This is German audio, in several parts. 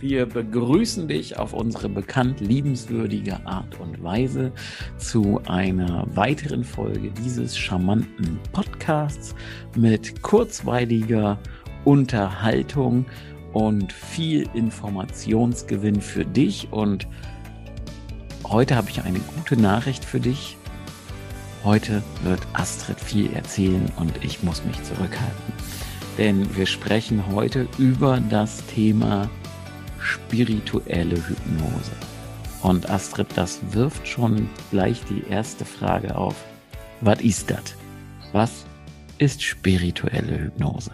Wir begrüßen dich auf unsere bekannt liebenswürdige Art und Weise zu einer weiteren Folge dieses charmanten Podcasts mit kurzweiliger Unterhaltung und viel Informationsgewinn für dich. Und heute habe ich eine gute Nachricht für dich. Heute wird Astrid viel erzählen und ich muss mich zurückhalten. Denn wir sprechen heute über das Thema spirituelle Hypnose. Und Astrid, das wirft schon gleich die erste Frage auf. Was ist das? Was ist spirituelle Hypnose?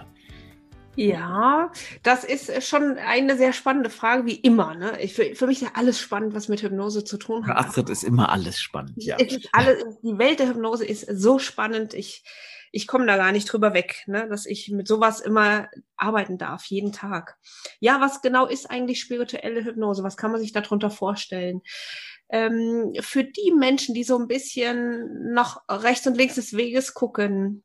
Ja, das ist schon eine sehr spannende Frage, wie immer. Ne? Ich, für, für mich ist ja alles spannend, was mit Hypnose zu tun hat. Für Astrid ist immer alles spannend, ja. Alles, die Welt der Hypnose ist so spannend. Ich ich komme da gar nicht drüber weg, ne, dass ich mit sowas immer arbeiten darf, jeden Tag. Ja, was genau ist eigentlich spirituelle Hypnose? Was kann man sich darunter vorstellen? Ähm, für die Menschen, die so ein bisschen noch rechts und links des Weges gucken,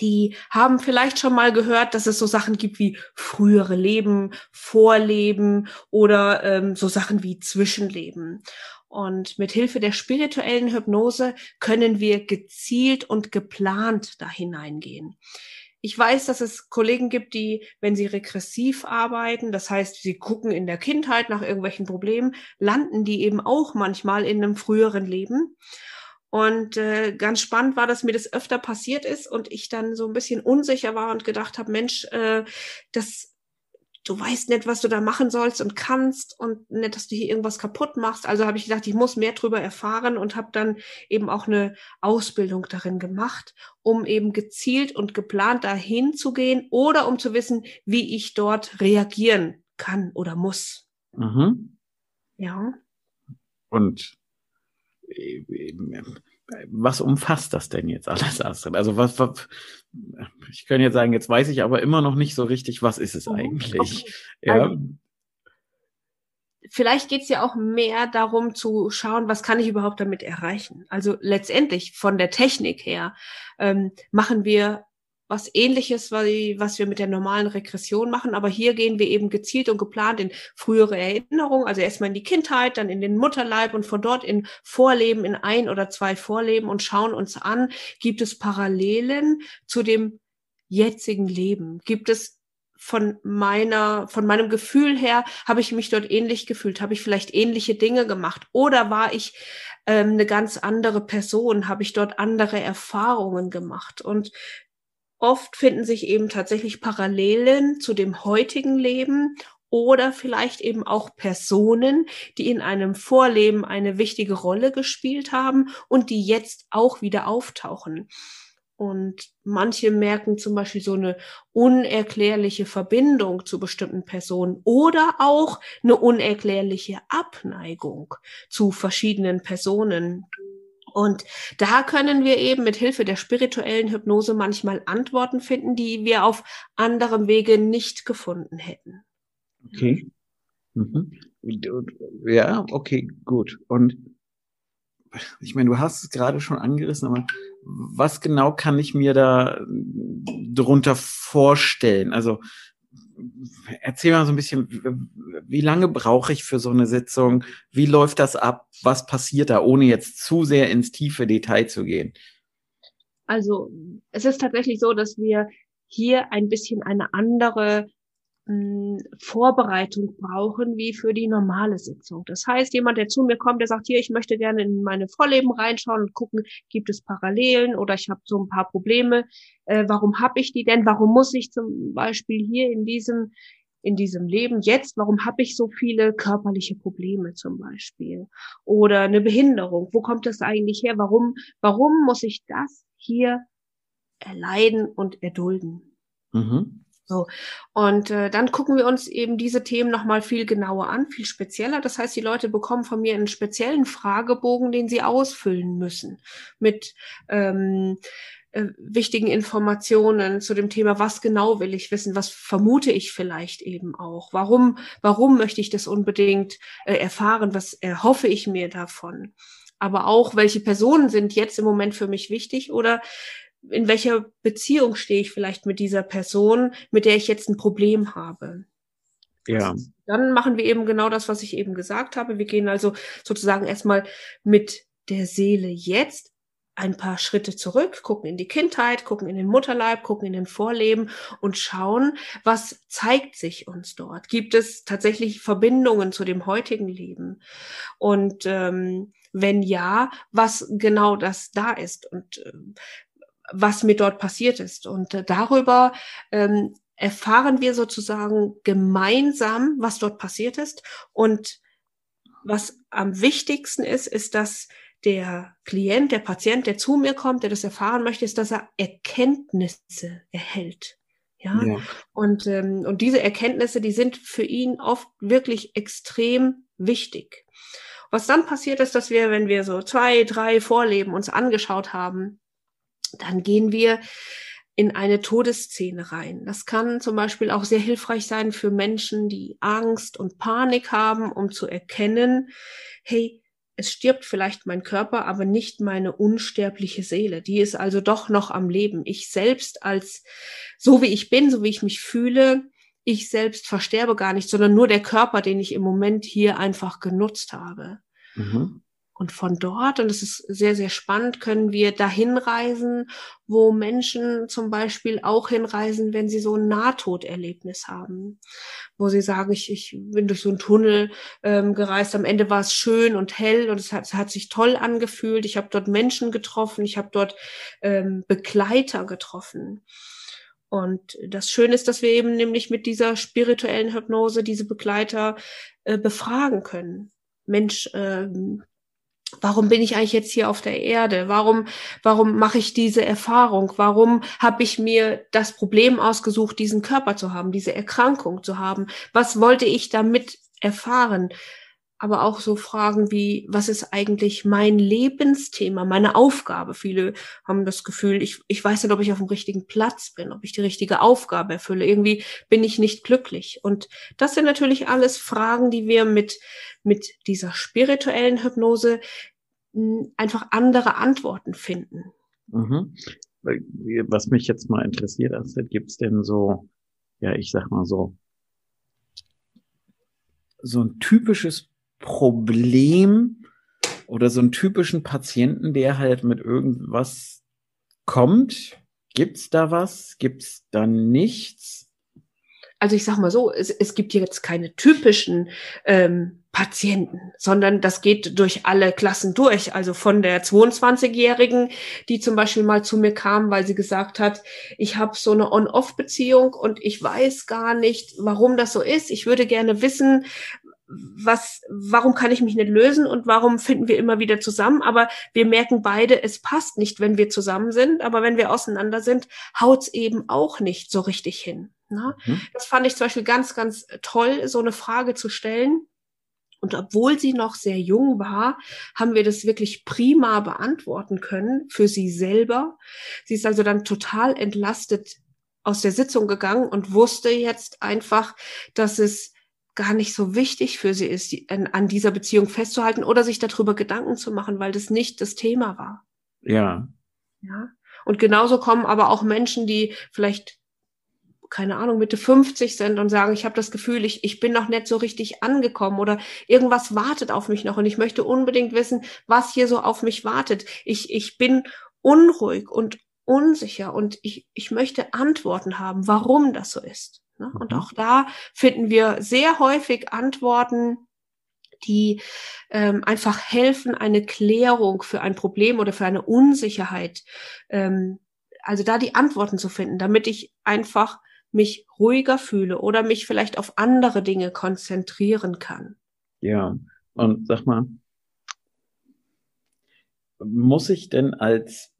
die haben vielleicht schon mal gehört, dass es so Sachen gibt wie frühere Leben, Vorleben oder ähm, so Sachen wie Zwischenleben. Und mit Hilfe der spirituellen Hypnose können wir gezielt und geplant da hineingehen. Ich weiß, dass es Kollegen gibt, die, wenn sie regressiv arbeiten, das heißt, sie gucken in der Kindheit nach irgendwelchen Problemen, landen die eben auch manchmal in einem früheren Leben. Und äh, ganz spannend war, dass mir das öfter passiert ist und ich dann so ein bisschen unsicher war und gedacht habe, Mensch, äh, das du weißt nicht, was du da machen sollst und kannst und nicht, dass du hier irgendwas kaputt machst. Also habe ich gedacht, ich muss mehr drüber erfahren und habe dann eben auch eine Ausbildung darin gemacht, um eben gezielt und geplant dahin zu gehen oder um zu wissen, wie ich dort reagieren kann oder muss. Mhm. Ja. Und was umfasst das denn jetzt alles, Astrid? Also was, was ich kann jetzt sagen, jetzt weiß ich aber immer noch nicht so richtig, was ist es mhm. eigentlich? Okay. Ja. Also, vielleicht geht es ja auch mehr darum zu schauen, was kann ich überhaupt damit erreichen. Also letztendlich von der Technik her ähm, machen wir was ähnliches, was wir mit der normalen Regression machen. Aber hier gehen wir eben gezielt und geplant in frühere Erinnerungen, also erstmal in die Kindheit, dann in den Mutterleib und von dort in Vorleben, in ein oder zwei Vorleben und schauen uns an, gibt es Parallelen zu dem jetzigen Leben? Gibt es von meiner, von meinem Gefühl her, habe ich mich dort ähnlich gefühlt? Habe ich vielleicht ähnliche Dinge gemacht? Oder war ich ähm, eine ganz andere Person? Habe ich dort andere Erfahrungen gemacht? Und Oft finden sich eben tatsächlich Parallelen zu dem heutigen Leben oder vielleicht eben auch Personen, die in einem Vorleben eine wichtige Rolle gespielt haben und die jetzt auch wieder auftauchen. Und manche merken zum Beispiel so eine unerklärliche Verbindung zu bestimmten Personen oder auch eine unerklärliche Abneigung zu verschiedenen Personen. Und da können wir eben mit Hilfe der spirituellen Hypnose manchmal Antworten finden, die wir auf anderem Wege nicht gefunden hätten. Okay. Mhm. Ja, okay, gut. Und ich meine, du hast es gerade schon angerissen, aber was genau kann ich mir da drunter vorstellen? Also erzähl mal so ein bisschen, wie lange brauche ich für so eine Sitzung? Wie läuft das ab? Was passiert da, ohne jetzt zu sehr ins tiefe Detail zu gehen? Also es ist tatsächlich so, dass wir hier ein bisschen eine andere Vorbereitung brauchen wie für die normale Sitzung. Das heißt, jemand, der zu mir kommt, der sagt, hier, ich möchte gerne in meine Vorleben reinschauen und gucken, gibt es Parallelen oder ich habe so ein paar Probleme. Äh, warum habe ich die denn? Warum muss ich zum Beispiel hier in diesem in diesem Leben jetzt, warum habe ich so viele körperliche Probleme zum Beispiel oder eine Behinderung? Wo kommt das eigentlich her? Warum, warum muss ich das hier erleiden und erdulden? Mhm. So. Und äh, dann gucken wir uns eben diese Themen nochmal viel genauer an, viel spezieller. Das heißt, die Leute bekommen von mir einen speziellen Fragebogen, den sie ausfüllen müssen. Mit ähm, äh, wichtigen Informationen zu dem Thema, was genau will ich wissen, was vermute ich vielleicht eben auch, warum, warum möchte ich das unbedingt äh, erfahren, was erhoffe ich mir davon, aber auch, welche Personen sind jetzt im Moment für mich wichtig oder in welcher Beziehung stehe ich vielleicht mit dieser Person, mit der ich jetzt ein Problem habe. Ja. Dann machen wir eben genau das, was ich eben gesagt habe. Wir gehen also sozusagen erstmal mit der Seele jetzt ein paar Schritte zurück, gucken in die Kindheit, gucken in den Mutterleib, gucken in den Vorleben und schauen, was zeigt sich uns dort. Gibt es tatsächlich Verbindungen zu dem heutigen Leben? Und ähm, wenn ja, was genau das da ist und äh, was mir dort passiert ist. Und äh, darüber ähm, erfahren wir sozusagen gemeinsam, was dort passiert ist. Und was am wichtigsten ist, ist, dass der Klient, der Patient, der zu mir kommt, der das erfahren möchte, ist, dass er Erkenntnisse erhält. Ja. ja. Und, ähm, und diese Erkenntnisse, die sind für ihn oft wirklich extrem wichtig. Was dann passiert ist, dass wir, wenn wir so zwei, drei Vorleben uns angeschaut haben, dann gehen wir in eine Todesszene rein. Das kann zum Beispiel auch sehr hilfreich sein für Menschen, die Angst und Panik haben, um zu erkennen, hey, es stirbt vielleicht mein Körper, aber nicht meine unsterbliche Seele. Die ist also doch noch am Leben. Ich selbst als, so wie ich bin, so wie ich mich fühle, ich selbst versterbe gar nicht, sondern nur der Körper, den ich im Moment hier einfach genutzt habe. Mhm. Und von dort, und es ist sehr, sehr spannend, können wir dahin reisen, wo Menschen zum Beispiel auch hinreisen, wenn sie so ein Nahtoderlebnis haben, wo sie sagen, ich, ich bin durch so einen Tunnel ähm, gereist, am Ende war es schön und hell und es hat, es hat sich toll angefühlt. Ich habe dort Menschen getroffen, ich habe dort ähm, Begleiter getroffen. Und das Schöne ist, dass wir eben nämlich mit dieser spirituellen Hypnose diese Begleiter äh, befragen können. Mensch, ähm, warum bin ich eigentlich jetzt hier auf der Erde? Warum, warum mache ich diese Erfahrung? Warum habe ich mir das Problem ausgesucht, diesen Körper zu haben, diese Erkrankung zu haben? Was wollte ich damit erfahren? Aber auch so Fragen wie, was ist eigentlich mein Lebensthema, meine Aufgabe? Viele haben das Gefühl, ich, ich weiß nicht, ob ich auf dem richtigen Platz bin, ob ich die richtige Aufgabe erfülle. Irgendwie bin ich nicht glücklich. Und das sind natürlich alles Fragen, die wir mit mit dieser spirituellen Hypnose hm, einfach andere Antworten finden. Mhm. Was mich jetzt mal interessiert, Astrid, gibt es denn so, ja, ich sag mal so, so ein typisches Problem oder so einen typischen Patienten, der halt mit irgendwas kommt? Gibt's da was? Gibt's da nichts? Also ich sag mal so, es, es gibt jetzt keine typischen ähm, Patienten, sondern das geht durch alle Klassen durch. Also von der 22-Jährigen, die zum Beispiel mal zu mir kam, weil sie gesagt hat, ich habe so eine On-Off-Beziehung und ich weiß gar nicht, warum das so ist. Ich würde gerne wissen, was, warum kann ich mich nicht lösen und warum finden wir immer wieder zusammen? Aber wir merken beide, es passt nicht, wenn wir zusammen sind. Aber wenn wir auseinander sind, haut's eben auch nicht so richtig hin. Ne? Mhm. Das fand ich zum Beispiel ganz, ganz toll, so eine Frage zu stellen und obwohl sie noch sehr jung war, haben wir das wirklich prima beantworten können für sie selber. Sie ist also dann total entlastet aus der Sitzung gegangen und wusste jetzt einfach, dass es gar nicht so wichtig für sie ist, an dieser Beziehung festzuhalten oder sich darüber Gedanken zu machen, weil das nicht das Thema war. Ja. Ja. Und genauso kommen aber auch Menschen, die vielleicht keine Ahnung, Mitte 50 sind und sagen, ich habe das Gefühl, ich, ich bin noch nicht so richtig angekommen oder irgendwas wartet auf mich noch und ich möchte unbedingt wissen, was hier so auf mich wartet. Ich, ich bin unruhig und unsicher und ich, ich möchte Antworten haben, warum das so ist. Ne? Und mhm. auch da finden wir sehr häufig Antworten, die ähm, einfach helfen, eine Klärung für ein Problem oder für eine Unsicherheit, ähm, also da die Antworten zu finden, damit ich einfach mich ruhiger fühle oder mich vielleicht auf andere Dinge konzentrieren kann. Ja, und sag mal, muss ich denn als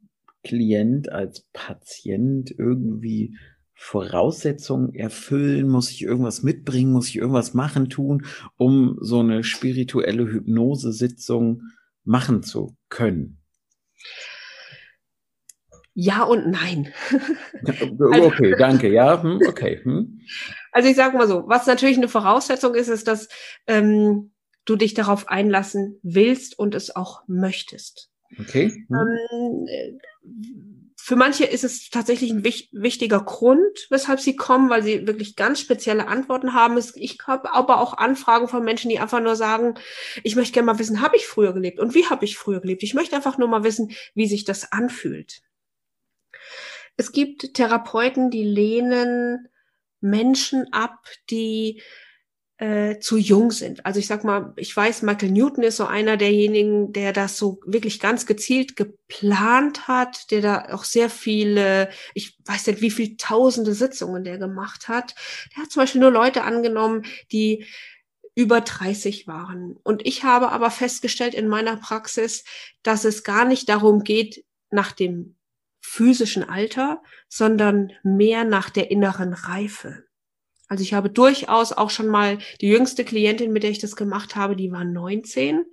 Klient, als Patient irgendwie Voraussetzungen erfüllen? Muss ich irgendwas mitbringen? Muss ich irgendwas machen, tun, um so eine spirituelle Hypnosesitzung machen zu können? Ja und nein. okay, danke. Ja, hm, okay. Hm. Also ich sage mal so, was natürlich eine Voraussetzung ist, ist, dass ähm, du dich darauf einlassen willst und es auch möchtest. Okay. Hm. Ähm, für manche ist es tatsächlich ein wich wichtiger Grund, weshalb sie kommen, weil sie wirklich ganz spezielle Antworten haben. Ich habe aber auch Anfragen von Menschen, die einfach nur sagen, ich möchte gerne mal wissen, habe ich früher gelebt und wie habe ich früher gelebt? Ich möchte einfach nur mal wissen, wie sich das anfühlt. Es gibt Therapeuten, die lehnen Menschen ab, die äh, zu jung sind. Also ich sag mal, ich weiß, Michael Newton ist so einer derjenigen, der das so wirklich ganz gezielt geplant hat, der da auch sehr viele, ich weiß nicht, wie viele tausende Sitzungen der gemacht hat. Der hat zum Beispiel nur Leute angenommen, die über 30 waren. Und ich habe aber festgestellt in meiner Praxis, dass es gar nicht darum geht, nach dem physischen Alter, sondern mehr nach der inneren Reife. Also ich habe durchaus auch schon mal die jüngste Klientin, mit der ich das gemacht habe, die war 19.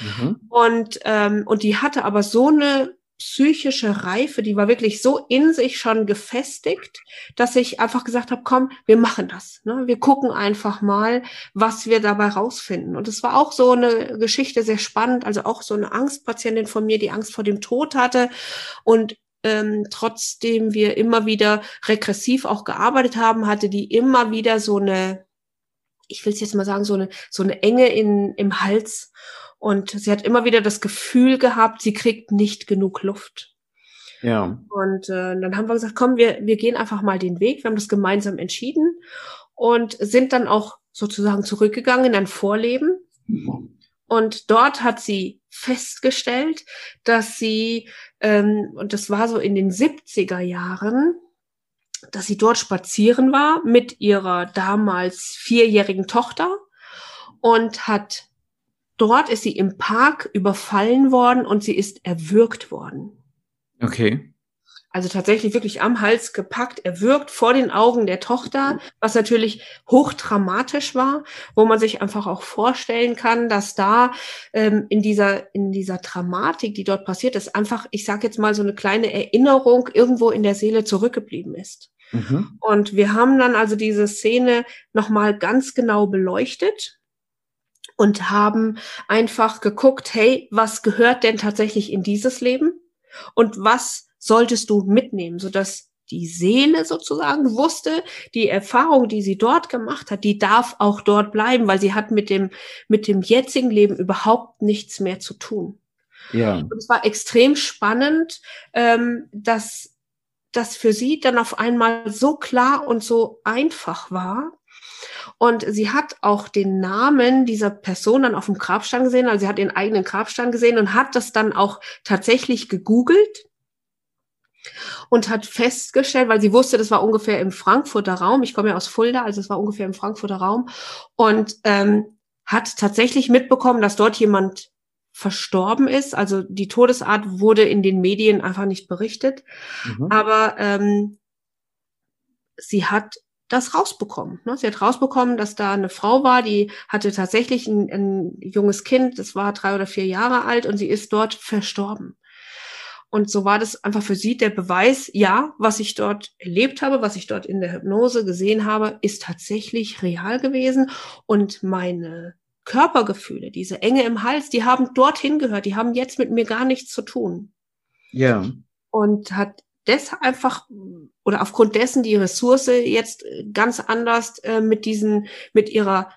Mhm. Und, ähm, und die hatte aber so eine psychische Reife, die war wirklich so in sich schon gefestigt, dass ich einfach gesagt habe, komm, wir machen das. Ne? Wir gucken einfach mal, was wir dabei rausfinden. Und es war auch so eine Geschichte sehr spannend, also auch so eine Angstpatientin von mir, die Angst vor dem Tod hatte und ähm, trotzdem wir immer wieder regressiv auch gearbeitet haben, hatte die immer wieder so eine, ich will es jetzt mal sagen, so eine, so eine Enge in, im Hals. Und sie hat immer wieder das Gefühl gehabt, sie kriegt nicht genug Luft. Ja. Und äh, dann haben wir gesagt, komm, wir, wir gehen einfach mal den Weg. Wir haben das gemeinsam entschieden und sind dann auch sozusagen zurückgegangen in ein Vorleben. Und dort hat sie festgestellt, dass sie ähm, und das war so in den 70er Jahren, dass sie dort spazieren war mit ihrer damals vierjährigen Tochter und hat dort ist sie im Park überfallen worden und sie ist erwürgt worden. Okay also tatsächlich wirklich am Hals gepackt, er wirkt vor den Augen der Tochter, was natürlich hochdramatisch war, wo man sich einfach auch vorstellen kann, dass da ähm, in dieser in dieser Dramatik, die dort passiert ist, einfach, ich sage jetzt mal so eine kleine Erinnerung irgendwo in der Seele zurückgeblieben ist. Mhm. Und wir haben dann also diese Szene nochmal ganz genau beleuchtet und haben einfach geguckt, hey, was gehört denn tatsächlich in dieses Leben und was solltest du mitnehmen, sodass die Seele sozusagen wusste, die Erfahrung, die sie dort gemacht hat, die darf auch dort bleiben, weil sie hat mit dem, mit dem jetzigen Leben überhaupt nichts mehr zu tun. Ja. Und es war extrem spannend, ähm, dass das für sie dann auf einmal so klar und so einfach war. Und sie hat auch den Namen dieser Person dann auf dem Grabstein gesehen, also sie hat ihren eigenen Grabstein gesehen und hat das dann auch tatsächlich gegoogelt und hat festgestellt, weil sie wusste, das war ungefähr im Frankfurter Raum, ich komme ja aus Fulda, also es war ungefähr im Frankfurter Raum, und ähm, hat tatsächlich mitbekommen, dass dort jemand verstorben ist. Also die Todesart wurde in den Medien einfach nicht berichtet, mhm. aber ähm, sie hat das rausbekommen. Ne? Sie hat rausbekommen, dass da eine Frau war, die hatte tatsächlich ein, ein junges Kind, das war drei oder vier Jahre alt und sie ist dort verstorben. Und so war das einfach für sie der Beweis, ja, was ich dort erlebt habe, was ich dort in der Hypnose gesehen habe, ist tatsächlich real gewesen. Und meine Körpergefühle, diese Enge im Hals, die haben dorthin gehört, die haben jetzt mit mir gar nichts zu tun. Ja. Und hat deshalb einfach oder aufgrund dessen die Ressource jetzt ganz anders äh, mit diesen, mit ihrer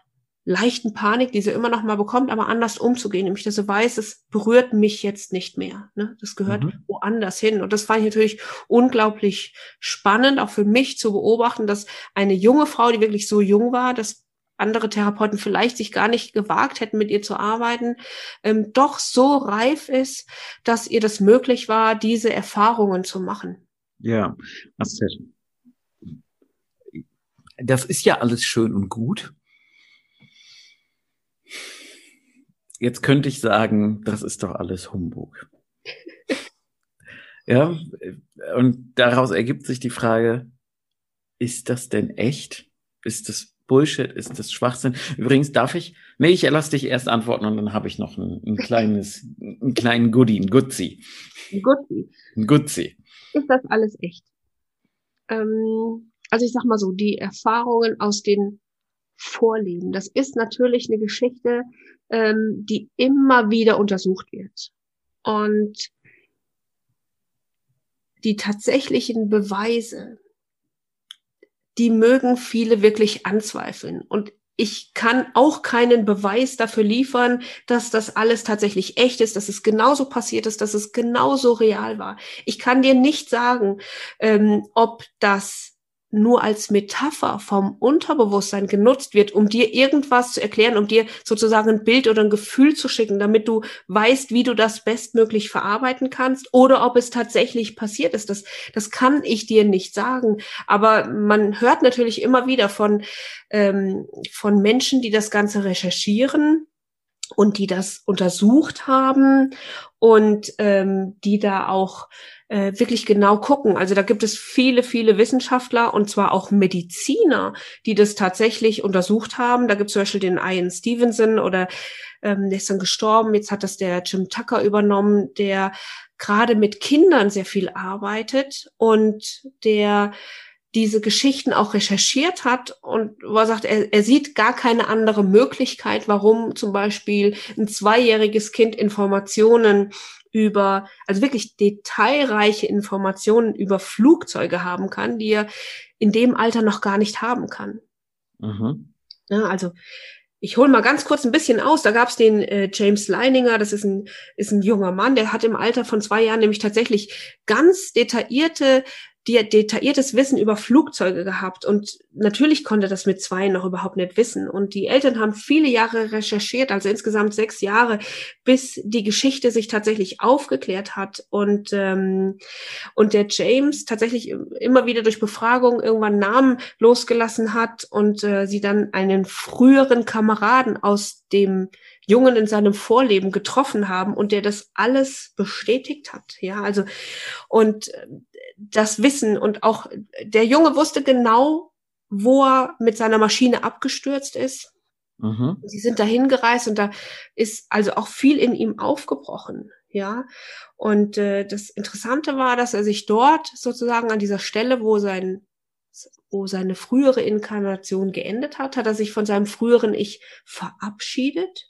leichten Panik, die sie immer noch mal bekommt, aber anders umzugehen. Nämlich, dass sie weiß, es berührt mich jetzt nicht mehr. Ne? Das gehört mhm. woanders hin. Und das fand ich natürlich unglaublich spannend, auch für mich zu beobachten, dass eine junge Frau, die wirklich so jung war, dass andere Therapeuten vielleicht sich gar nicht gewagt hätten, mit ihr zu arbeiten, ähm, doch so reif ist, dass ihr das möglich war, diese Erfahrungen zu machen. Ja. Das ist ja alles schön und gut. Jetzt könnte ich sagen, das ist doch alles Humbug. ja, und daraus ergibt sich die Frage, ist das denn echt? Ist das Bullshit? Ist das Schwachsinn? Übrigens darf ich, nee, ich lass dich erst antworten und dann habe ich noch ein, ein kleines, einen kleinen Goodie, ein Gutzi. Ein Gutzi. Ein Gutzi. Ist das alles echt? Ähm, also ich sag mal so, die Erfahrungen aus den Vorleben, das ist natürlich eine Geschichte, ähm, die immer wieder untersucht wird. Und die tatsächlichen Beweise, die mögen viele wirklich anzweifeln. Und ich kann auch keinen Beweis dafür liefern, dass das alles tatsächlich echt ist, dass es genauso passiert ist, dass es genauso real war. Ich kann dir nicht sagen, ähm, ob das nur als Metapher vom Unterbewusstsein genutzt wird, um dir irgendwas zu erklären, um dir sozusagen ein Bild oder ein Gefühl zu schicken, damit du weißt, wie du das bestmöglich verarbeiten kannst oder ob es tatsächlich passiert ist. Das, das kann ich dir nicht sagen. Aber man hört natürlich immer wieder von, ähm, von Menschen, die das Ganze recherchieren und die das untersucht haben und ähm, die da auch äh, wirklich genau gucken. Also da gibt es viele, viele Wissenschaftler und zwar auch Mediziner, die das tatsächlich untersucht haben. Da gibt es zum Beispiel den Ian Stevenson oder ähm, der ist dann gestorben. Jetzt hat das der Jim Tucker übernommen, der gerade mit Kindern sehr viel arbeitet und der diese Geschichten auch recherchiert hat und wo er sagt, er, er sieht gar keine andere Möglichkeit, warum zum Beispiel ein zweijähriges Kind Informationen über, also wirklich detailreiche Informationen über Flugzeuge haben kann, die er in dem Alter noch gar nicht haben kann. Mhm. Ja, also ich hole mal ganz kurz ein bisschen aus. Da gab es den äh, James Leininger, das ist ein, ist ein junger Mann, der hat im Alter von zwei Jahren nämlich tatsächlich ganz detaillierte die hat detailliertes Wissen über Flugzeuge gehabt und natürlich konnte das mit zwei noch überhaupt nicht wissen. Und die Eltern haben viele Jahre recherchiert, also insgesamt sechs Jahre, bis die Geschichte sich tatsächlich aufgeklärt hat und ähm, und der James tatsächlich immer wieder durch Befragung irgendwann Namen losgelassen hat und äh, sie dann einen früheren Kameraden aus dem Jungen in seinem Vorleben getroffen haben und der das alles bestätigt hat. Ja, also und das Wissen und auch der Junge wusste genau, wo er mit seiner Maschine abgestürzt ist. Mhm. Sie sind dahin gereist und da ist also auch viel in ihm aufgebrochen. Ja, und äh, das Interessante war, dass er sich dort sozusagen an dieser Stelle, wo sein wo seine frühere Inkarnation geendet hat, hat er sich von seinem früheren Ich verabschiedet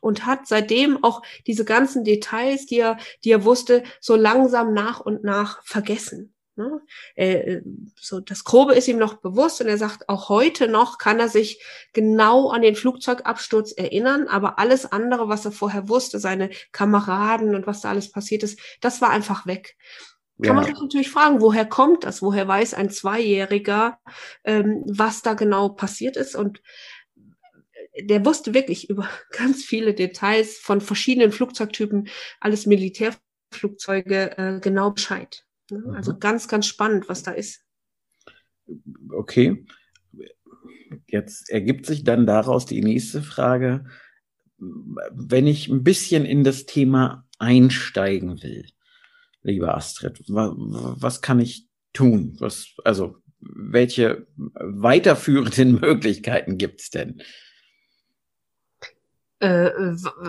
und hat seitdem auch diese ganzen Details, die er, die er wusste, so langsam nach und nach vergessen. Ne? Äh, so das Grobe ist ihm noch bewusst und er sagt, auch heute noch kann er sich genau an den Flugzeugabsturz erinnern, aber alles andere, was er vorher wusste, seine Kameraden und was da alles passiert ist, das war einfach weg. Kann ja. man sich natürlich fragen, woher kommt das? Woher weiß ein Zweijähriger, ähm, was da genau passiert ist? Und der wusste wirklich über ganz viele Details von verschiedenen Flugzeugtypen, alles Militärflugzeuge, äh, genau Bescheid. Ne? Mhm. Also ganz, ganz spannend, was da ist. Okay. Jetzt ergibt sich dann daraus die nächste Frage. Wenn ich ein bisschen in das Thema einsteigen will, liebe Astrid, was kann ich tun? Was, also, welche weiterführenden Möglichkeiten gibt es denn? Äh,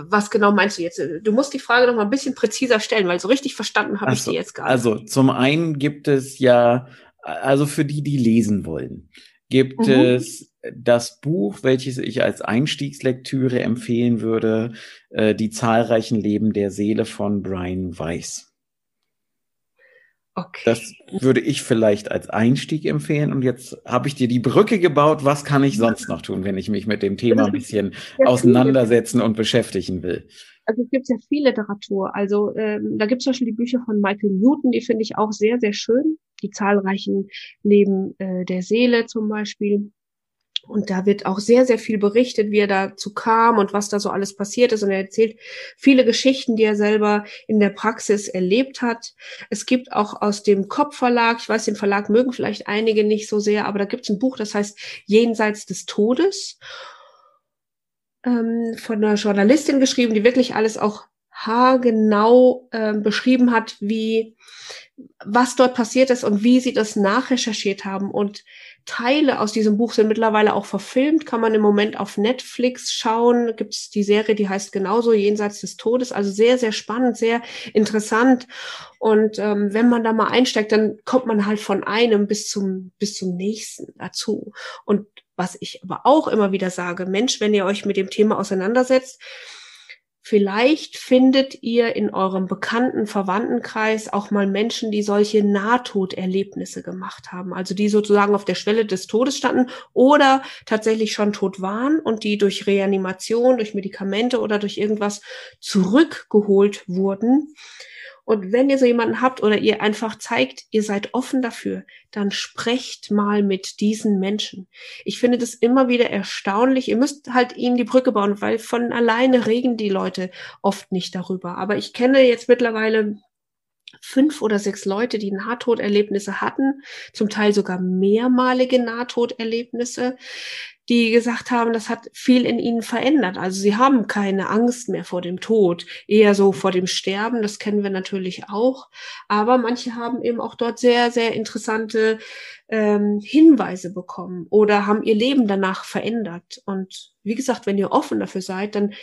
was genau meinst du jetzt? Du musst die Frage noch mal ein bisschen präziser stellen, weil so richtig verstanden habe ich sie jetzt gar nicht. Also zum einen gibt es ja, also für die, die lesen wollen, gibt mhm. es das Buch, welches ich als Einstiegslektüre empfehlen würde, äh, Die zahlreichen Leben der Seele von Brian Weiss. Okay. Das würde ich vielleicht als Einstieg empfehlen. Und jetzt habe ich dir die Brücke gebaut. Was kann ich sonst noch tun, wenn ich mich mit dem Thema ein bisschen auseinandersetzen und beschäftigen will? Also es gibt sehr viel Literatur. Also ähm, da gibt es zum Beispiel die Bücher von Michael Newton, die finde ich auch sehr, sehr schön. Die zahlreichen Leben äh, der Seele zum Beispiel. Und da wird auch sehr, sehr viel berichtet, wie er dazu kam und was da so alles passiert ist. Und er erzählt viele Geschichten, die er selber in der Praxis erlebt hat. Es gibt auch aus dem Kopfverlag, ich weiß, den Verlag mögen vielleicht einige nicht so sehr, aber da gibt es ein Buch, das heißt Jenseits des Todes, ähm, von einer Journalistin geschrieben, die wirklich alles auch haargenau äh, beschrieben hat, wie was dort passiert ist und wie sie das nachrecherchiert haben und Teile aus diesem Buch sind mittlerweile auch verfilmt, kann man im Moment auf Netflix schauen. Gibt es die Serie, die heißt genauso Jenseits des Todes. Also sehr, sehr spannend, sehr interessant. Und ähm, wenn man da mal einsteigt, dann kommt man halt von einem bis zum bis zum nächsten dazu. Und was ich aber auch immer wieder sage, Mensch, wenn ihr euch mit dem Thema auseinandersetzt, Vielleicht findet ihr in eurem bekannten Verwandtenkreis auch mal Menschen, die solche Nahtoderlebnisse gemacht haben, also die sozusagen auf der Schwelle des Todes standen oder tatsächlich schon tot waren und die durch Reanimation, durch Medikamente oder durch irgendwas zurückgeholt wurden. Und wenn ihr so jemanden habt oder ihr einfach zeigt, ihr seid offen dafür, dann sprecht mal mit diesen Menschen. Ich finde das immer wieder erstaunlich. Ihr müsst halt ihnen die Brücke bauen, weil von alleine regen die Leute oft nicht darüber. Aber ich kenne jetzt mittlerweile fünf oder sechs Leute, die Nahtoderlebnisse hatten, zum Teil sogar mehrmalige Nahtoderlebnisse, die gesagt haben, das hat viel in ihnen verändert. Also sie haben keine Angst mehr vor dem Tod, eher so vor dem Sterben, das kennen wir natürlich auch. Aber manche haben eben auch dort sehr, sehr interessante ähm, Hinweise bekommen oder haben ihr Leben danach verändert. Und wie gesagt, wenn ihr offen dafür seid, dann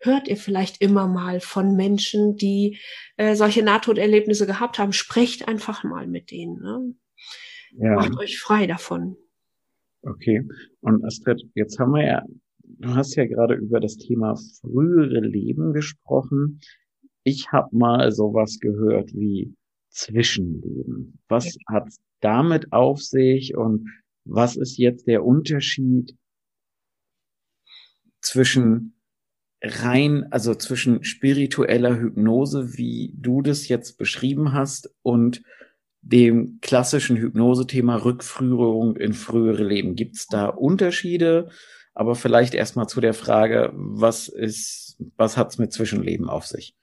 hört ihr vielleicht immer mal von Menschen, die äh, solche Nahtoderlebnisse gehabt haben. Sprecht einfach mal mit denen. Ne? Ja. Macht euch frei davon. Okay. Und Astrid, jetzt haben wir ja, du hast ja gerade über das Thema frühere Leben gesprochen. Ich habe mal sowas gehört wie Zwischenleben. Was hat damit auf sich und was ist jetzt der Unterschied zwischen rein, also zwischen spiritueller Hypnose, wie du das jetzt beschrieben hast, und dem klassischen Hypnose-Thema Rückführung in frühere Leben. Gibt es da Unterschiede? Aber vielleicht erstmal zu der Frage, was ist, was hat's mit Zwischenleben auf sich?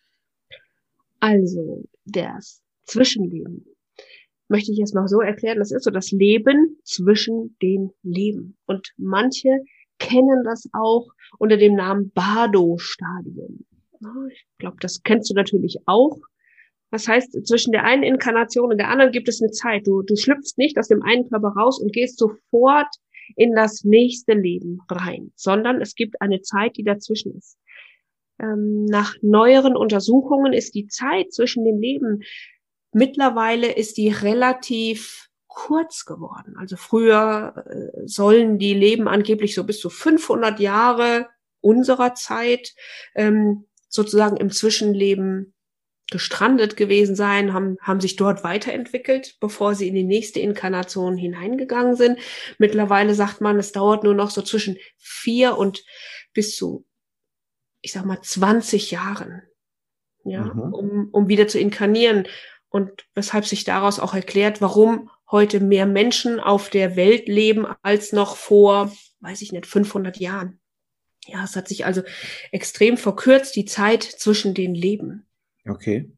Also, das Zwischenleben möchte ich erstmal so erklären, das ist so das Leben zwischen den Leben. Und manche kennen das auch unter dem Namen Bardo-Stadium. Ich glaube, das kennst du natürlich auch. Das heißt, zwischen der einen Inkarnation und der anderen gibt es eine Zeit. Du, du schlüpfst nicht aus dem einen Körper raus und gehst sofort in das nächste Leben rein, sondern es gibt eine Zeit, die dazwischen ist. Ähm, nach neueren Untersuchungen ist die Zeit zwischen den Leben mittlerweile ist die relativ kurz geworden. Also früher äh, sollen die Leben angeblich so bis zu 500 Jahre unserer Zeit ähm, sozusagen im Zwischenleben gestrandet gewesen sein, haben, haben sich dort weiterentwickelt, bevor sie in die nächste Inkarnation hineingegangen sind. Mittlerweile sagt man, es dauert nur noch so zwischen vier und bis zu, ich sag mal, 20 Jahren, ja, mhm. um, um wieder zu inkarnieren. Und weshalb sich daraus auch erklärt, warum heute mehr Menschen auf der Welt leben als noch vor, weiß ich nicht, 500 Jahren. Ja, es hat sich also extrem verkürzt, die Zeit zwischen den Leben. Okay.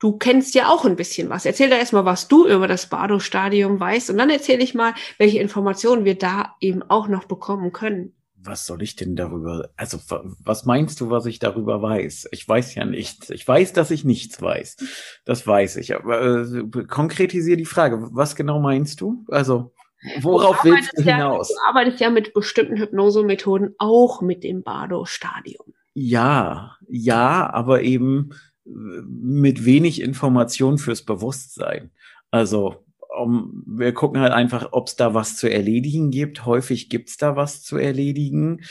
Du kennst ja auch ein bisschen was. Erzähl da erstmal, was du über das Bardo-Stadium weißt und dann erzähle ich mal, welche Informationen wir da eben auch noch bekommen können. Was soll ich denn darüber? Also, was meinst du, was ich darüber weiß? Ich weiß ja nichts. Ich weiß, dass ich nichts weiß. Das weiß ich. Aber äh, konkretisier die Frage. Was genau meinst du? Also, worauf willst du hinaus? Ja, du arbeitest ja mit bestimmten Hypnosemethoden auch mit dem Bardo-Stadium. Ja, ja, aber eben mit wenig Information fürs Bewusstsein. Also um, wir gucken halt einfach, ob es da was zu erledigen gibt. Häufig gibt's da was zu erledigen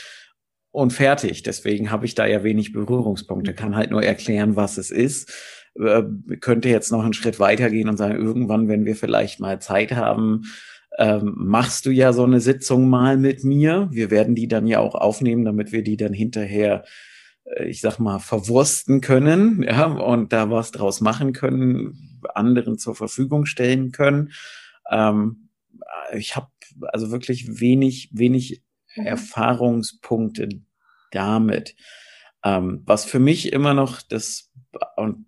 und fertig. Deswegen habe ich da ja wenig Berührungspunkte, kann halt nur erklären, was es ist. Äh, könnte jetzt noch einen Schritt weitergehen und sagen, irgendwann, wenn wir vielleicht mal Zeit haben, ähm, machst du ja so eine Sitzung mal mit mir. Wir werden die dann ja auch aufnehmen, damit wir die dann hinterher ich sag mal, verwursten können, ja, und da was draus machen können, anderen zur Verfügung stellen können. Ähm, ich habe also wirklich wenig, wenig mhm. Erfahrungspunkte damit. Ähm, was für mich immer noch das, und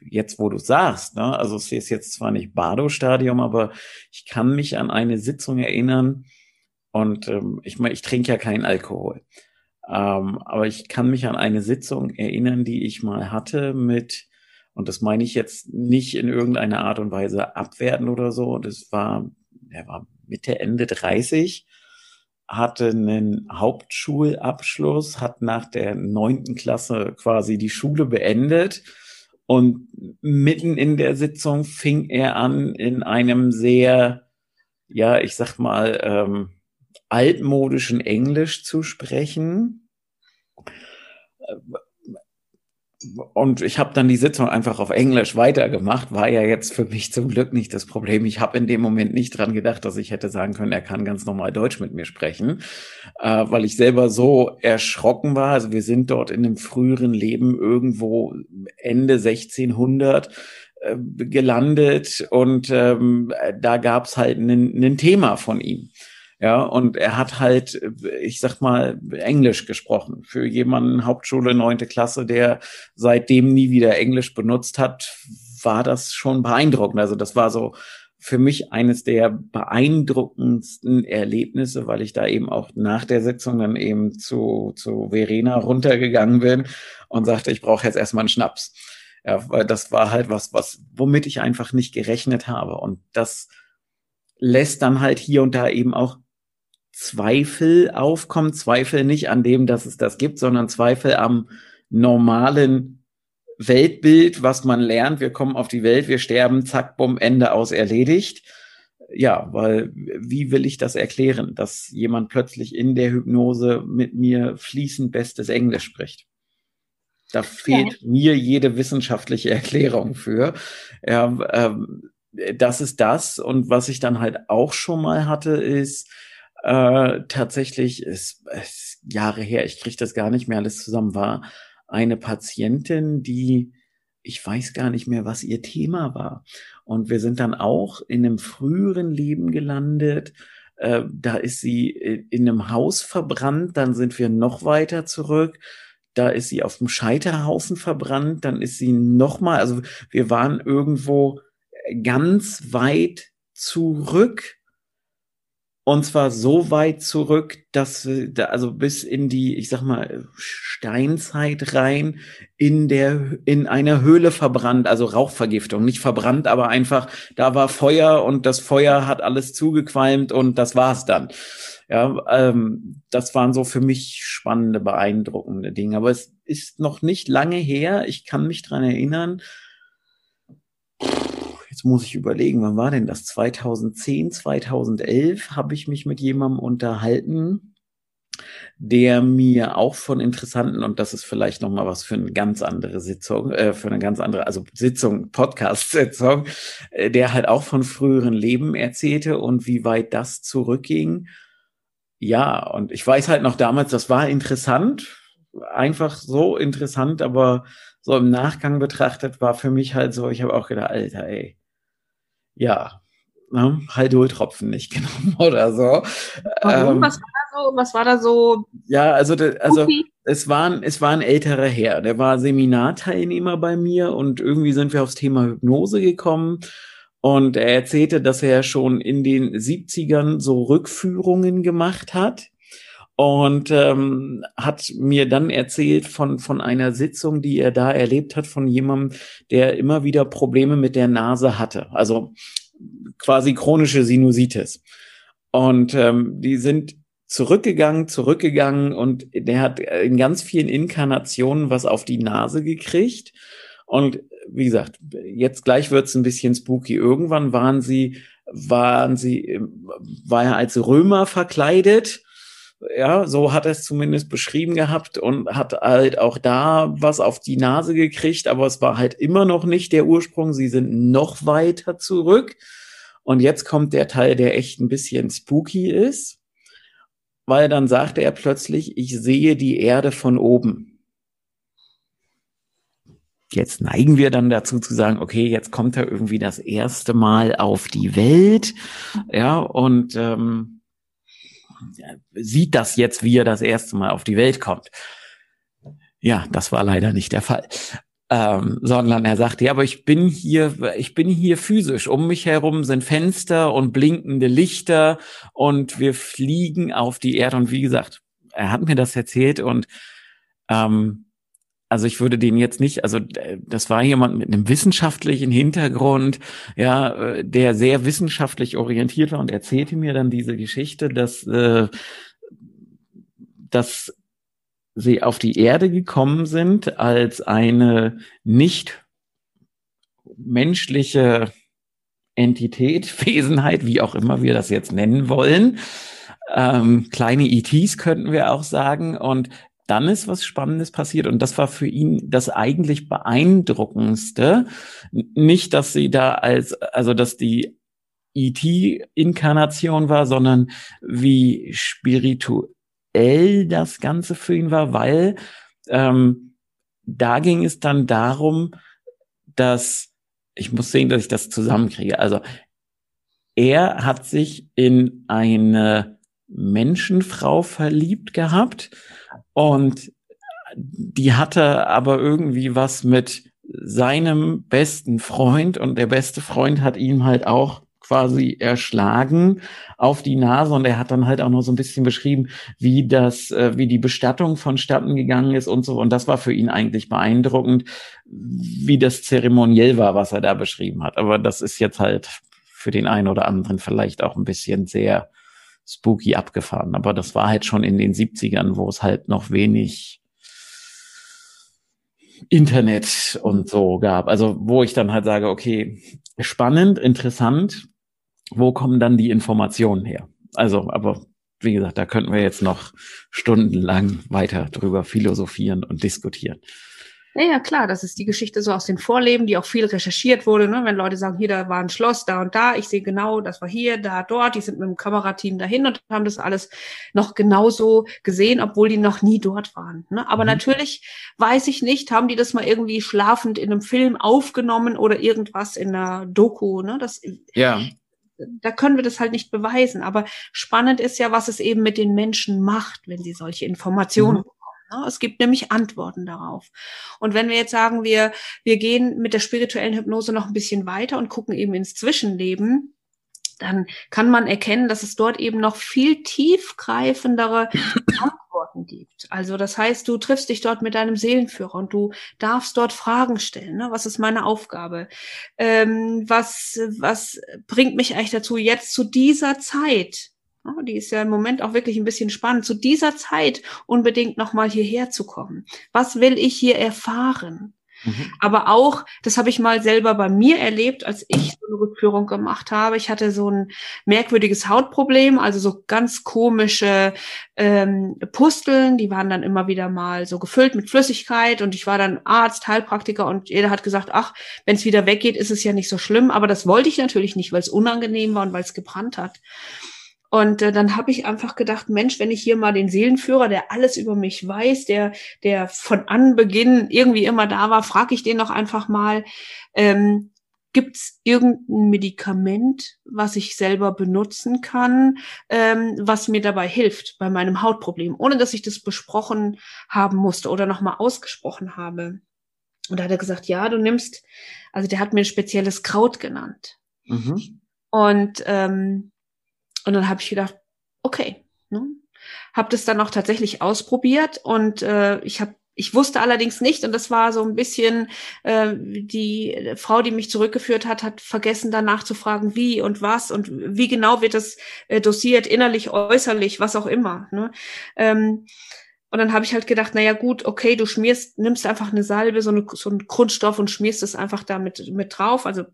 jetzt wo du sagst, ne, also es ist jetzt zwar nicht Bardo-Stadium, aber ich kann mich an eine Sitzung erinnern und ähm, ich meine, ich trinke ja keinen Alkohol. Ähm, aber ich kann mich an eine Sitzung erinnern, die ich mal hatte mit, und das meine ich jetzt nicht in irgendeiner Art und Weise abwerten oder so. Das war, er war Mitte, Ende 30, hatte einen Hauptschulabschluss, hat nach der neunten Klasse quasi die Schule beendet und mitten in der Sitzung fing er an, in einem sehr, ja, ich sag mal, ähm, altmodischen Englisch zu sprechen und ich habe dann die Sitzung einfach auf Englisch weitergemacht. War ja jetzt für mich zum Glück nicht das Problem. Ich habe in dem Moment nicht dran gedacht, dass ich hätte sagen können, er kann ganz normal Deutsch mit mir sprechen, äh, weil ich selber so erschrocken war. Also wir sind dort in einem früheren Leben irgendwo Ende 1600 äh, gelandet und ähm, da gab's halt ein Thema von ihm. Ja, und er hat halt, ich sag mal, Englisch gesprochen. Für jemanden Hauptschule, neunte Klasse, der seitdem nie wieder Englisch benutzt hat, war das schon beeindruckend. Also das war so für mich eines der beeindruckendsten Erlebnisse, weil ich da eben auch nach der Sitzung dann eben zu, zu Verena runtergegangen bin und sagte, ich brauche jetzt erstmal einen Schnaps. Ja, weil das war halt was, was, womit ich einfach nicht gerechnet habe. Und das lässt dann halt hier und da eben auch Zweifel aufkommen. Zweifel nicht an dem, dass es das gibt, sondern Zweifel am normalen Weltbild, was man lernt. Wir kommen auf die Welt, wir sterben, zack, bumm, Ende aus, erledigt. Ja, weil wie will ich das erklären, dass jemand plötzlich in der Hypnose mit mir fließend bestes Englisch spricht? Da fehlt ja. mir jede wissenschaftliche Erklärung für. Ja, ähm, das ist das. Und was ich dann halt auch schon mal hatte, ist, äh, tatsächlich ist, ist Jahre her, ich kriege das gar nicht mehr alles zusammen, war eine Patientin, die ich weiß gar nicht mehr, was ihr Thema war. Und wir sind dann auch in einem früheren Leben gelandet. Äh, da ist sie in einem Haus verbrannt, dann sind wir noch weiter zurück. Da ist sie auf dem Scheiterhaufen verbrannt, dann ist sie noch mal, also wir waren irgendwo ganz weit zurück und zwar so weit zurück, dass also bis in die, ich sag mal, Steinzeit rein, in der, in einer Höhle verbrannt, also Rauchvergiftung, nicht verbrannt, aber einfach, da war Feuer und das Feuer hat alles zugequalmt und das war's dann. Ja, ähm, das waren so für mich spannende, beeindruckende Dinge. Aber es ist noch nicht lange her. Ich kann mich dran erinnern jetzt muss ich überlegen, wann war denn das? 2010, 2011 habe ich mich mit jemandem unterhalten, der mir auch von interessanten, und das ist vielleicht nochmal was für eine ganz andere Sitzung, äh, für eine ganz andere, also Sitzung, Podcast-Sitzung, äh, der halt auch von früheren Leben erzählte und wie weit das zurückging. Ja, und ich weiß halt noch damals, das war interessant, einfach so interessant, aber so im Nachgang betrachtet war für mich halt so, ich habe auch gedacht, Alter, ey, ja, ne, Haldol-Tropfen nicht genommen oder so. Warum? Ähm, was war da so? Was war da so? Ja, also, de, also es war, ein, es war ein älterer Herr, der war Seminarteilnehmer bei mir und irgendwie sind wir aufs Thema Hypnose gekommen. Und er erzählte, dass er schon in den 70ern so Rückführungen gemacht hat und ähm, hat mir dann erzählt von von einer Sitzung, die er da erlebt hat von jemandem, der immer wieder Probleme mit der Nase hatte, also quasi chronische Sinusitis. Und ähm, die sind zurückgegangen, zurückgegangen und der hat in ganz vielen Inkarnationen was auf die Nase gekriegt. Und wie gesagt, jetzt gleich wird's ein bisschen spooky. Irgendwann waren sie, waren sie, war er als Römer verkleidet ja, so hat er es zumindest beschrieben gehabt und hat halt auch da was auf die Nase gekriegt, aber es war halt immer noch nicht der Ursprung. Sie sind noch weiter zurück. Und jetzt kommt der Teil, der echt ein bisschen spooky ist, weil dann sagte er plötzlich, ich sehe die Erde von oben. Jetzt neigen wir dann dazu zu sagen, okay, jetzt kommt er irgendwie das erste Mal auf die Welt, ja, und ähm, sieht das jetzt, wie er das erste Mal auf die Welt kommt. Ja, das war leider nicht der Fall. Ähm, sondern er sagte, ja, aber ich bin hier, ich bin hier physisch. Um mich herum sind Fenster und blinkende Lichter und wir fliegen auf die Erde. Und wie gesagt, er hat mir das erzählt und ähm, also ich würde den jetzt nicht, also das war jemand mit einem wissenschaftlichen Hintergrund, ja, äh, der sehr wissenschaftlich orientiert war und erzählte mir dann diese Geschichte, dass, äh, dass sie auf die Erde gekommen sind als eine nicht menschliche Entität, Wesenheit, wie auch immer wir das jetzt nennen wollen. Ähm, kleine ETs könnten wir auch sagen. Und dann ist was Spannendes passiert und das war für ihn das eigentlich beeindruckendste. Nicht, dass sie da als, also dass die ET-Inkarnation war, sondern wie spirituell das Ganze für ihn war, weil ähm, da ging es dann darum, dass ich muss sehen, dass ich das zusammenkriege. Also er hat sich in eine Menschenfrau verliebt gehabt und die hatte aber irgendwie was mit seinem besten Freund und der beste Freund hat ihn halt auch quasi erschlagen auf die Nase und er hat dann halt auch noch so ein bisschen beschrieben, wie das, äh, wie die Bestattung vonstatten gegangen ist und so. Und das war für ihn eigentlich beeindruckend, wie das zeremoniell war, was er da beschrieben hat. Aber das ist jetzt halt für den einen oder anderen vielleicht auch ein bisschen sehr spooky abgefahren. Aber das war halt schon in den 70ern, wo es halt noch wenig Internet und so gab. Also wo ich dann halt sage, okay, spannend, interessant. Wo kommen dann die Informationen her? Also, aber wie gesagt, da könnten wir jetzt noch stundenlang weiter drüber philosophieren und diskutieren. Ja, ja, klar, das ist die Geschichte so aus den Vorleben, die auch viel recherchiert wurde, ne? wenn Leute sagen, hier, da war ein Schloss, da und da, ich sehe genau, das war hier, da, dort, die sind mit dem Kamerateam dahin und haben das alles noch genauso gesehen, obwohl die noch nie dort waren. Ne? Aber mhm. natürlich weiß ich nicht, haben die das mal irgendwie schlafend in einem Film aufgenommen oder irgendwas in einer Doku, ne? Das, ja da können wir das halt nicht beweisen. Aber spannend ist ja, was es eben mit den Menschen macht, wenn sie solche Informationen mhm. Ne? Es gibt nämlich Antworten darauf. Und wenn wir jetzt sagen, wir, wir gehen mit der spirituellen Hypnose noch ein bisschen weiter und gucken eben ins Zwischenleben, dann kann man erkennen, dass es dort eben noch viel tiefgreifendere Antworten gibt. Also das heißt, du triffst dich dort mit deinem Seelenführer und du darfst dort Fragen stellen. Ne? Was ist meine Aufgabe? Ähm, was, was bringt mich eigentlich dazu, jetzt zu dieser Zeit die ist ja im Moment auch wirklich ein bisschen spannend, zu dieser Zeit unbedingt nochmal hierher zu kommen. Was will ich hier erfahren? Mhm. Aber auch, das habe ich mal selber bei mir erlebt, als ich so eine Rückführung gemacht habe. Ich hatte so ein merkwürdiges Hautproblem, also so ganz komische ähm, Pusteln, die waren dann immer wieder mal so gefüllt mit Flüssigkeit und ich war dann Arzt, Heilpraktiker und jeder hat gesagt, ach, wenn es wieder weggeht, ist es ja nicht so schlimm. Aber das wollte ich natürlich nicht, weil es unangenehm war und weil es gebrannt hat. Und äh, dann habe ich einfach gedacht, Mensch, wenn ich hier mal den Seelenführer, der alles über mich weiß, der, der von Anbeginn irgendwie immer da war, frage ich den doch einfach mal, ähm, Gibt es irgendein Medikament, was ich selber benutzen kann, ähm, was mir dabei hilft bei meinem Hautproblem, ohne dass ich das besprochen haben musste oder nochmal ausgesprochen habe? Und da hat er gesagt, ja, du nimmst, also der hat mir ein spezielles Kraut genannt. Mhm. Und ähm, und dann habe ich gedacht, okay, ne? habe das dann auch tatsächlich ausprobiert und äh, ich habe ich wusste allerdings nicht, und das war so ein bisschen, äh, die Frau, die mich zurückgeführt hat, hat vergessen danach zu fragen, wie und was und wie genau wird das äh, dosiert, innerlich, äußerlich, was auch immer. Ne? Ähm, und dann habe ich halt gedacht, naja gut, okay, du schmierst, nimmst einfach eine Salbe, so, eine, so einen Grundstoff und schmierst es einfach da mit, mit drauf. Also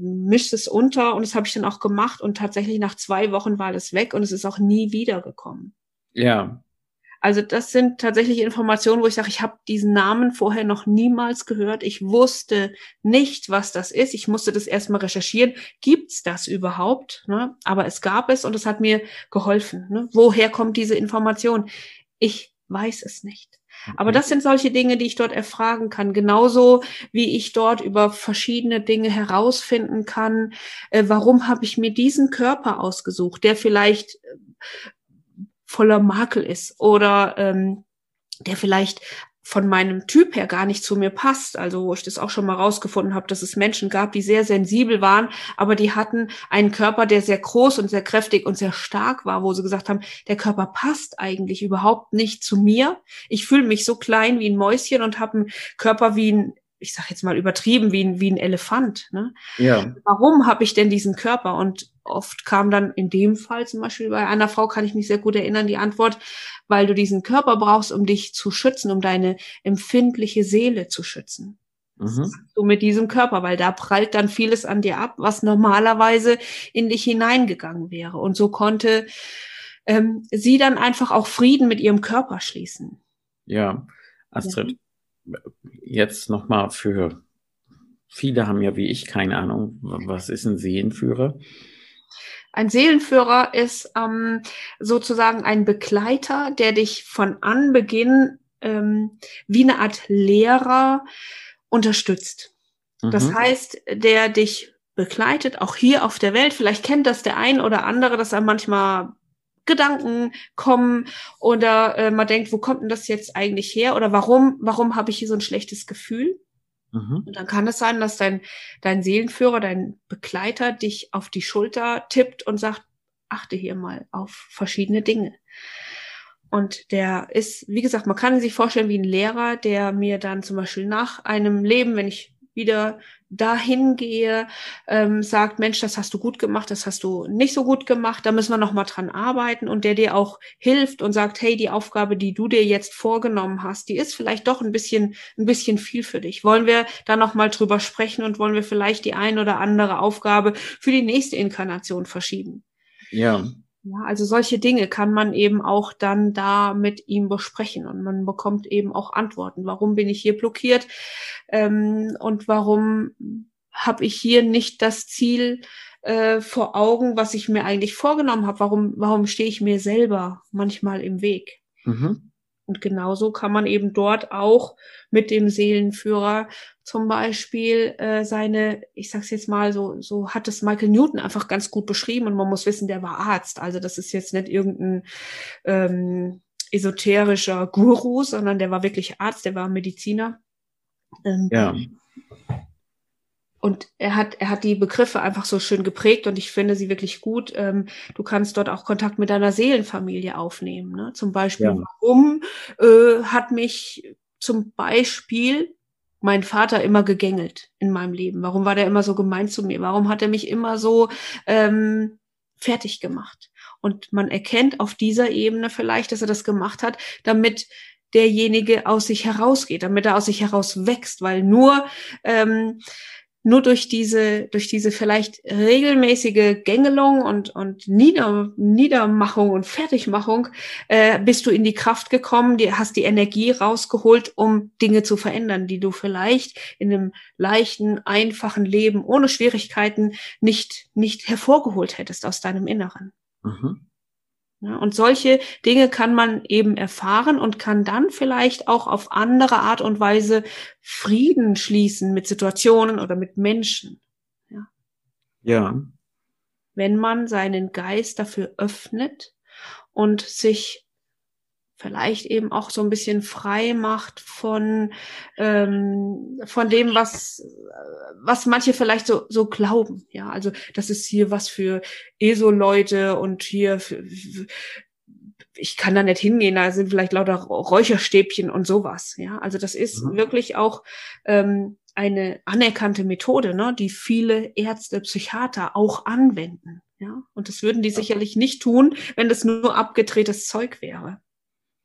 mischt es unter und das habe ich dann auch gemacht und tatsächlich nach zwei Wochen war das weg und es ist auch nie wiedergekommen. Ja. Also das sind tatsächlich Informationen, wo ich sage, ich habe diesen Namen vorher noch niemals gehört. Ich wusste nicht, was das ist. Ich musste das erstmal recherchieren. Gibt's das überhaupt? Ne? Aber es gab es und es hat mir geholfen. Ne? Woher kommt diese Information? Ich weiß es nicht. Aber das sind solche Dinge, die ich dort erfragen kann. Genauso wie ich dort über verschiedene Dinge herausfinden kann, äh, warum habe ich mir diesen Körper ausgesucht, der vielleicht äh, voller Makel ist oder ähm, der vielleicht von meinem Typ her gar nicht zu mir passt. Also wo ich das auch schon mal rausgefunden habe, dass es Menschen gab, die sehr sensibel waren, aber die hatten einen Körper, der sehr groß und sehr kräftig und sehr stark war, wo sie gesagt haben, der Körper passt eigentlich überhaupt nicht zu mir. Ich fühle mich so klein wie ein Mäuschen und habe einen Körper wie ein ich sage jetzt mal übertrieben, wie ein, wie ein Elefant. Ne? Ja. Warum habe ich denn diesen Körper? Und oft kam dann in dem Fall zum Beispiel bei einer Frau, kann ich mich sehr gut erinnern, die Antwort, weil du diesen Körper brauchst, um dich zu schützen, um deine empfindliche Seele zu schützen. Mhm. So mit diesem Körper, weil da prallt dann vieles an dir ab, was normalerweise in dich hineingegangen wäre. Und so konnte ähm, sie dann einfach auch Frieden mit ihrem Körper schließen. Ja, Astrid, ja. Jetzt nochmal für viele haben ja wie ich keine Ahnung, was ist ein Seelenführer? Ein Seelenführer ist ähm, sozusagen ein Begleiter, der dich von Anbeginn ähm, wie eine Art Lehrer unterstützt. Mhm. Das heißt, der dich begleitet, auch hier auf der Welt. Vielleicht kennt das der ein oder andere, dass er manchmal Gedanken kommen oder äh, man denkt, wo kommt denn das jetzt eigentlich her oder warum, warum habe ich hier so ein schlechtes Gefühl? Mhm. Und dann kann es sein, dass dein, dein Seelenführer, dein Begleiter dich auf die Schulter tippt und sagt, achte hier mal auf verschiedene Dinge. Und der ist, wie gesagt, man kann sich vorstellen wie ein Lehrer, der mir dann zum Beispiel nach einem Leben, wenn ich wieder dahin gehe, ähm, sagt, Mensch, das hast du gut gemacht, das hast du nicht so gut gemacht, da müssen wir noch dran arbeiten und der dir auch hilft und sagt, hey, die Aufgabe, die du dir jetzt vorgenommen hast, die ist vielleicht doch ein bisschen, ein bisschen viel für dich. Wollen wir da noch drüber sprechen und wollen wir vielleicht die ein oder andere Aufgabe für die nächste Inkarnation verschieben? Ja. Ja, also solche Dinge kann man eben auch dann da mit ihm besprechen und man bekommt eben auch Antworten. Warum bin ich hier blockiert ähm, und warum habe ich hier nicht das Ziel äh, vor Augen, was ich mir eigentlich vorgenommen habe? Warum, warum stehe ich mir selber manchmal im Weg? Mhm. Und genauso kann man eben dort auch mit dem Seelenführer zum Beispiel äh, seine, ich sag's jetzt mal so, so hat es Michael Newton einfach ganz gut beschrieben und man muss wissen, der war Arzt. Also das ist jetzt nicht irgendein ähm, esoterischer Guru, sondern der war wirklich Arzt, der war Mediziner. Ähm, ja. Und er hat, er hat die Begriffe einfach so schön geprägt und ich finde sie wirklich gut. Ähm, du kannst dort auch Kontakt mit deiner Seelenfamilie aufnehmen. Ne? Zum Beispiel, ja. warum äh, hat mich zum Beispiel mein Vater immer gegängelt in meinem Leben? Warum war der immer so gemein zu mir? Warum hat er mich immer so ähm, fertig gemacht? Und man erkennt auf dieser Ebene vielleicht, dass er das gemacht hat, damit derjenige aus sich herausgeht, damit er aus sich heraus wächst, weil nur ähm, nur durch diese, durch diese vielleicht regelmäßige Gängelung und, und Nieder, Niedermachung und Fertigmachung äh, bist du in die Kraft gekommen, die, hast die Energie rausgeholt, um Dinge zu verändern, die du vielleicht in einem leichten, einfachen Leben ohne Schwierigkeiten nicht, nicht hervorgeholt hättest aus deinem Inneren. Mhm. Ja, und solche Dinge kann man eben erfahren und kann dann vielleicht auch auf andere Art und Weise Frieden schließen mit Situationen oder mit Menschen. Ja. ja. Wenn man seinen Geist dafür öffnet und sich vielleicht eben auch so ein bisschen frei macht von ähm, von dem was was manche vielleicht so so glauben. Ja also das ist hier was für ESO-Leute und hier für, ich kann da nicht hingehen da sind vielleicht lauter Räucherstäbchen und sowas. Ja also das ist mhm. wirklich auch ähm, eine anerkannte Methode ne die viele Ärzte Psychiater auch anwenden. Ja und das würden die sicherlich nicht tun wenn das nur abgedrehtes Zeug wäre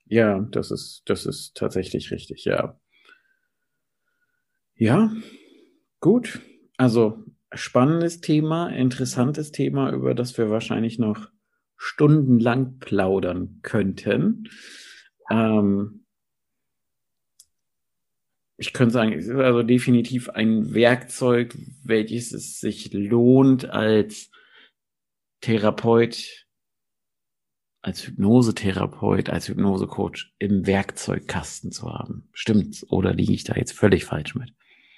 ja, das ist, das ist tatsächlich richtig, ja. Ja, gut. Also spannendes Thema, interessantes Thema, über das wir wahrscheinlich noch stundenlang plaudern könnten. Ähm, ich könnte sagen, es ist also definitiv ein Werkzeug, welches es sich lohnt, als Therapeut als Hypnosetherapeut, als Hypnosecoach im Werkzeugkasten zu haben. Stimmt's? Oder liege ich da jetzt völlig falsch mit?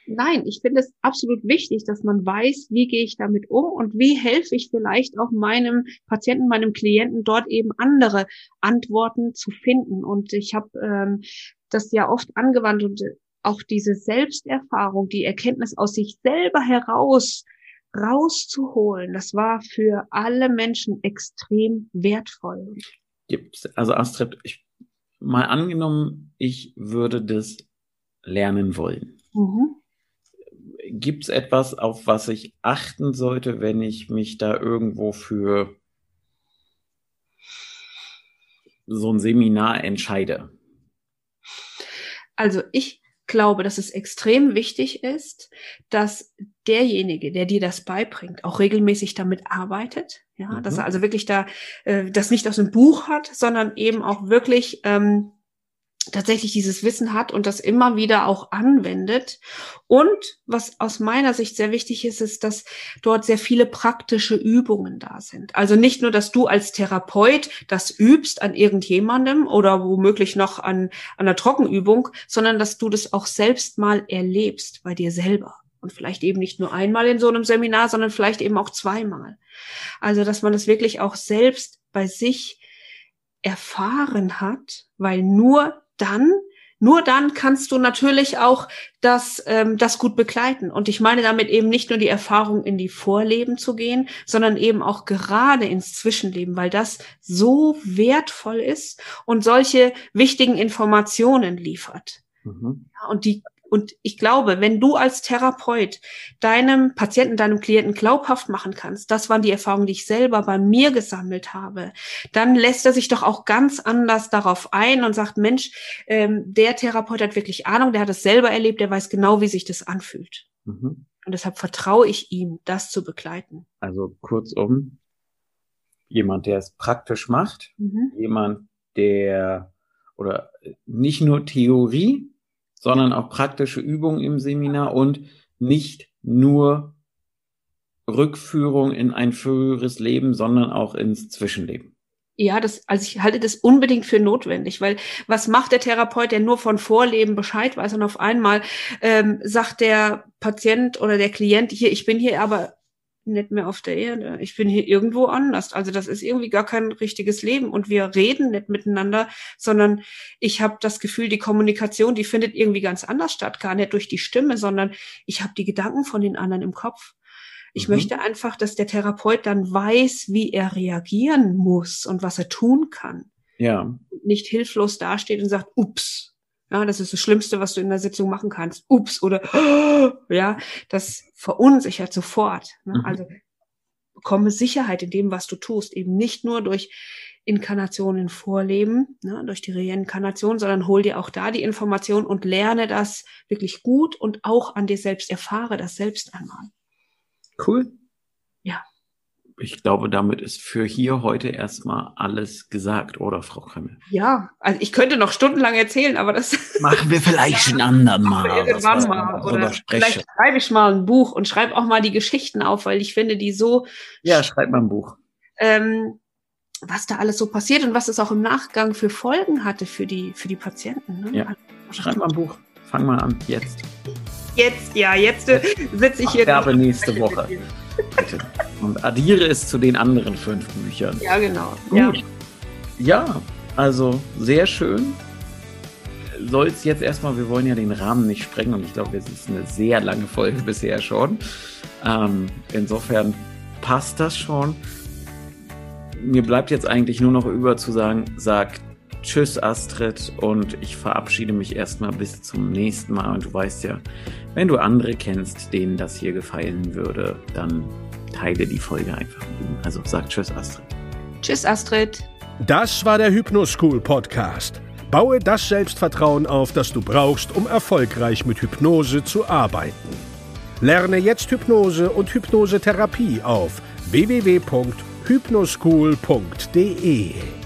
Nein, ich finde es absolut wichtig, dass man weiß, wie gehe ich damit um und wie helfe ich vielleicht auch meinem Patienten, meinem Klienten dort eben andere Antworten zu finden. Und ich habe ähm, das ja oft angewandt und auch diese Selbsterfahrung, die Erkenntnis aus sich selber heraus rauszuholen, das war für alle Menschen extrem wertvoll. Also Astrid, ich, mal angenommen, ich würde das lernen wollen. Mhm. Gibt es etwas, auf was ich achten sollte, wenn ich mich da irgendwo für so ein Seminar entscheide? Also ich glaube, dass es extrem wichtig ist, dass derjenige, der dir das beibringt, auch regelmäßig damit arbeitet. Ja, mhm. dass er also wirklich da äh, das nicht aus dem Buch hat, sondern eben auch wirklich ähm, tatsächlich dieses Wissen hat und das immer wieder auch anwendet. Und was aus meiner Sicht sehr wichtig ist, ist, dass dort sehr viele praktische Übungen da sind. Also nicht nur, dass du als Therapeut das übst an irgendjemandem oder womöglich noch an, an einer Trockenübung, sondern dass du das auch selbst mal erlebst bei dir selber. Und vielleicht eben nicht nur einmal in so einem Seminar, sondern vielleicht eben auch zweimal. Also, dass man das wirklich auch selbst bei sich erfahren hat, weil nur dann, nur dann kannst du natürlich auch das, ähm, das gut begleiten. Und ich meine damit eben nicht nur die Erfahrung in die Vorleben zu gehen, sondern eben auch gerade ins Zwischenleben, weil das so wertvoll ist und solche wichtigen Informationen liefert. Mhm. Und die und ich glaube, wenn du als Therapeut deinem Patienten, deinem Klienten glaubhaft machen kannst, das waren die Erfahrungen, die ich selber bei mir gesammelt habe, dann lässt er sich doch auch ganz anders darauf ein und sagt, Mensch, ähm, der Therapeut hat wirklich Ahnung, der hat es selber erlebt, der weiß genau, wie sich das anfühlt. Mhm. Und deshalb vertraue ich ihm, das zu begleiten. Also kurzum, jemand, der es praktisch macht, mhm. jemand, der oder nicht nur Theorie, sondern auch praktische Übungen im Seminar und nicht nur Rückführung in ein früheres Leben, sondern auch ins Zwischenleben. Ja, das, also ich halte das unbedingt für notwendig, weil was macht der Therapeut, der nur von Vorleben Bescheid weiß und auf einmal ähm, sagt der Patient oder der Klient hier, ich bin hier aber nicht mehr auf der Erde. Ich bin hier irgendwo anders. Also das ist irgendwie gar kein richtiges Leben und wir reden nicht miteinander, sondern ich habe das Gefühl, die Kommunikation, die findet irgendwie ganz anders statt, gar nicht durch die Stimme, sondern ich habe die Gedanken von den anderen im Kopf. Ich mhm. möchte einfach, dass der Therapeut dann weiß, wie er reagieren muss und was er tun kann. Ja. Nicht hilflos dasteht und sagt, ups, ja, das ist das Schlimmste, was du in der Sitzung machen kannst. Ups oder ja, das verunsichert sofort. Ne? Mhm. Also bekomme Sicherheit in dem, was du tust, eben nicht nur durch Inkarnationen vorleben, ne, durch die Reinkarnation, sondern hol dir auch da die Information und lerne das wirklich gut und auch an dir selbst erfahre das selbst einmal. Cool. Ich glaube, damit ist für hier heute erstmal alles gesagt, oder Frau Kremmel? Ja, also ich könnte noch stundenlang erzählen, aber das machen wir vielleicht ein anderen Mal. Irgendwann mal. Oder vielleicht schreibe ich mal ein Buch und schreibe auch mal die Geschichten auf, weil ich finde die so. Ja, schreib mal ein Buch. Ähm, was da alles so passiert und was es auch im Nachgang für Folgen hatte für die, für die Patienten. Ne? Ja. Schreib mal ein Buch. Fang mal an, jetzt. Jetzt, ja, jetzt sitze ich hier. Ich Werbe nächste Woche. Bitte. Und addiere es zu den anderen fünf Büchern. Ja, genau. Gut. Ja, ja also sehr schön. Soll es jetzt erstmal, wir wollen ja den Rahmen nicht sprengen und ich glaube, es ist eine sehr lange Folge bisher schon. Ähm, insofern passt das schon. Mir bleibt jetzt eigentlich nur noch über zu sagen, sag Tschüss Astrid und ich verabschiede mich erstmal bis zum nächsten Mal. Und du weißt ja, wenn du andere kennst, denen das hier gefallen würde, dann teile die Folge einfach mit ihnen. Also sag Tschüss Astrid. Tschüss Astrid. Das war der Hypnoschool Podcast. Baue das Selbstvertrauen auf, das du brauchst, um erfolgreich mit Hypnose zu arbeiten. Lerne jetzt Hypnose und Hypnosetherapie auf www.hypnoschool.de.